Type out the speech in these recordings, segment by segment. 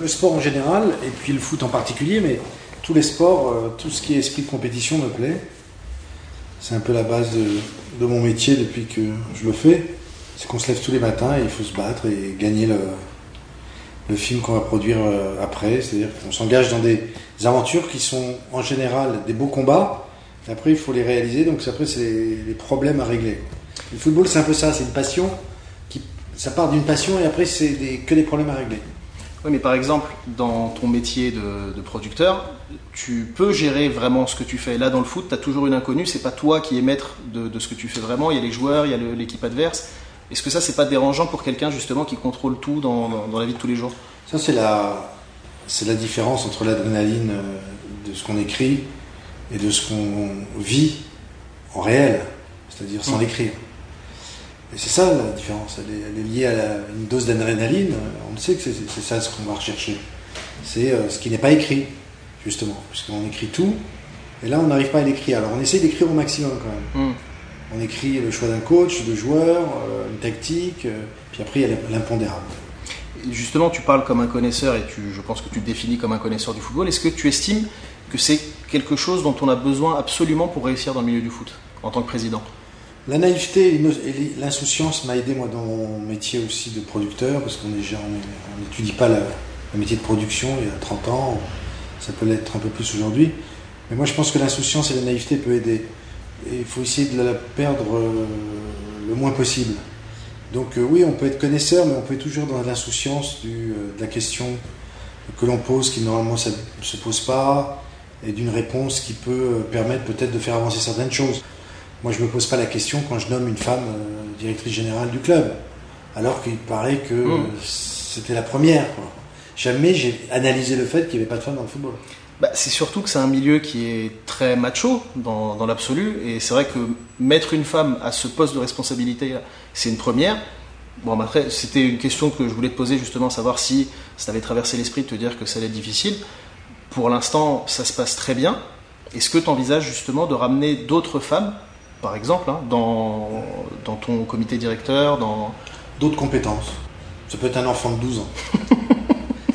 Le sport en général, et puis le foot en particulier, mais tous les sports, euh, tout ce qui est esprit de compétition me plaît. C'est un peu la base de, mon métier depuis que je le fais. C'est qu'on se lève tous les matins et il faut se battre et gagner le, film qu'on va produire euh, après. C'est-à-dire qu'on s'engage dans des aventures qui sont en général des beaux combats. Après, il faut les réaliser. Donc après, c'est les, problèmes à régler. Le football, c'est un peu ça. C'est une passion. Qui, ça part d'une passion et après, c'est que des problèmes à régler. Oui, mais par exemple, dans ton métier de, producteur, tu peux gérer vraiment ce que tu fais. Là, dans le foot, tu as toujours une inconnue. C'est pas toi qui es maître de, de, ce que tu fais vraiment. Il y a les joueurs, il y a l'équipe adverse. Est-ce que ça, c'est pas dérangeant pour quelqu'un justement qui contrôle tout dans, dans, la vie de tous les jours? Ça, c'est la, c'est la différence entre l'adrénaline euh, de ce qu'on écrit et de ce qu'on vit en réel, c'est-à-dire sans mmh. Et c'est ça la différence, elle est, liée à une dose d'adrénaline, on sait que c'est ça ce qu'on va rechercher. C'est euh, ce qui n'est pas écrit, justement, puisqu'on écrit tout, et là on n'arrive pas à l'écrire. Alors on essaie d'écrire au maximum quand même. Mmh. On écrit le choix d'un coach, de joueurs, euh, une tactique, euh, puis après il y a l'impondérable. Justement, tu parles comme un connaisseur et tu, je pense que tu te définis comme un connaisseur du football. Est-ce que tu estimes que c'est quelque chose dont on a besoin absolument pour réussir dans le milieu du foot en tant que président? La naïveté et l'insouciance m'a aidé moi dans mon métier aussi de producteur parce qu'on n'étudie pas le métier de production il y a 30 ans, ça peut l'être un peu plus aujourd'hui. Mais moi je pense que l'insouciance et la naïveté peuvent aider et il faut essayer de la perdre euh, le moins possible. Donc euh, oui, on peut être connaisseur, mais on peut être toujours dans l'insouciance euh, de la question que l'on pose, qui normalement ne se pose pas, et d'une réponse qui peut permettre peut-être de faire avancer certaines choses. Moi, je ne me pose pas la question quand je nomme une femme directrice générale du club, alors qu'il paraît que mmh. c'était la première. Jamais j'ai analysé le fait qu'il n'y avait pas de femme dans le football. Bah, c'est surtout que c'est un milieu qui est très macho dans, l'absolu, et c'est vrai que mettre une femme à ce poste de responsabilité, c'est une première. Bon, après, c'était une question que je voulais te poser justement, savoir si ça t'avait traversé l'esprit de te dire que ça allait être difficile. Pour l'instant, ça se passe très bien. Est-ce que tu envisages justement de ramener d'autres femmes, par exemple, hein, dans, dans ton comité directeur dans... D'autres compétences. Ça peut être un enfant de 12 ans.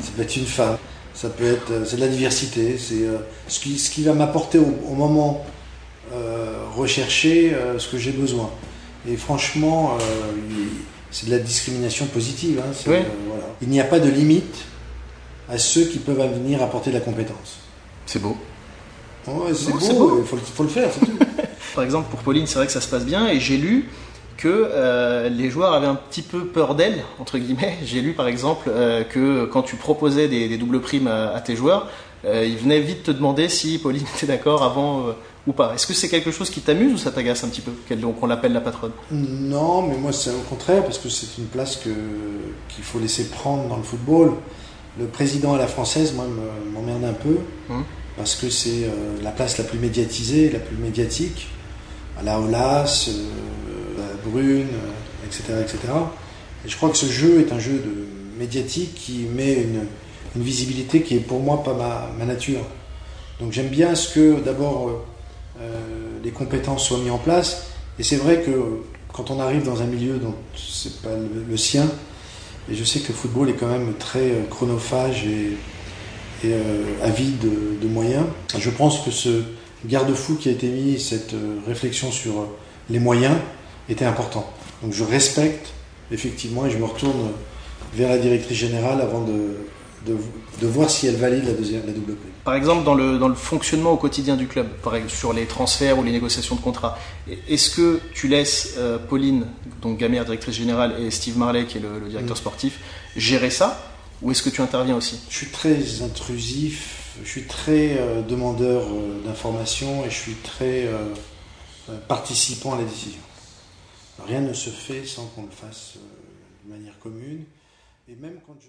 ça peut être une femme. Ça peut être, euh, c'est de la diversité, c'est euh, ce, qui, ce qui va m'apporter au, moment euh, recherché ce que j'ai besoin. Et franchement, c'est de la discrimination positive. Hein, Il n'y a pas de limite à ceux qui peuvent venir apporter de la compétence. C'est beau. c'est beau, il faut, faut, le faire, Par exemple, pour Pauline, c'est vrai que ça se passe bien, et j'ai lu que euh, les joueurs avaient un petit peu peur d'elle, entre guillemets. J'ai lu par exemple euh, que quand tu proposais des, doubles primes à, tes joueurs, euh, ils venaient vite te demander si Pauline était d'accord avant ou pas. Est-ce que c'est quelque chose qui t'amuse ou ça t'agace un petit peu qu'on l'appelle la patronne? Non, mais moi c'est au contraire parce que c'est une place qu'il faut laisser prendre dans le football. Le président à la française, moi, m'emmerde un peu hum. parce que c'est la place la plus médiatisée, la plus médiatique. À la Olas, brune, etc., euh, etc. Et je crois que ce jeu est un jeu médiatique qui met une, visibilité qui est pour moi pas ma, nature. Donc j'aime bien ce que d'abord euh, euh, les compétences soient mises en place. Et c'est vrai que quand on arrive dans un milieu dont c'est pas le, sien, et je sais que le football est quand même très chronophage et, avide de, de, moyens, je pense que ce garde-fou qui a été mis, cette réflexion sur les moyens, était important. Donc je respecte effectivement et je me retourne vers la directrice générale avant de, de, voir si elle valide la, deuxième, la double prime. Par exemple, dans le, dans le fonctionnement au quotidien du club, par exemple, sur les transferts ou les négociations de contrats, est-ce que tu laisses euh, Pauline, donc Gamère, directrice générale, et Steve Marley, qui est le, directeur mm. sportif, gérer ça? Ou est-ce que tu interviens aussi? Je suis très intrusif, je suis très euh, demandeur euh, d'informations et je suis très participant à la décision. Rien ne se fait sans qu'on le fasse euh, de manière commune. Et même quand je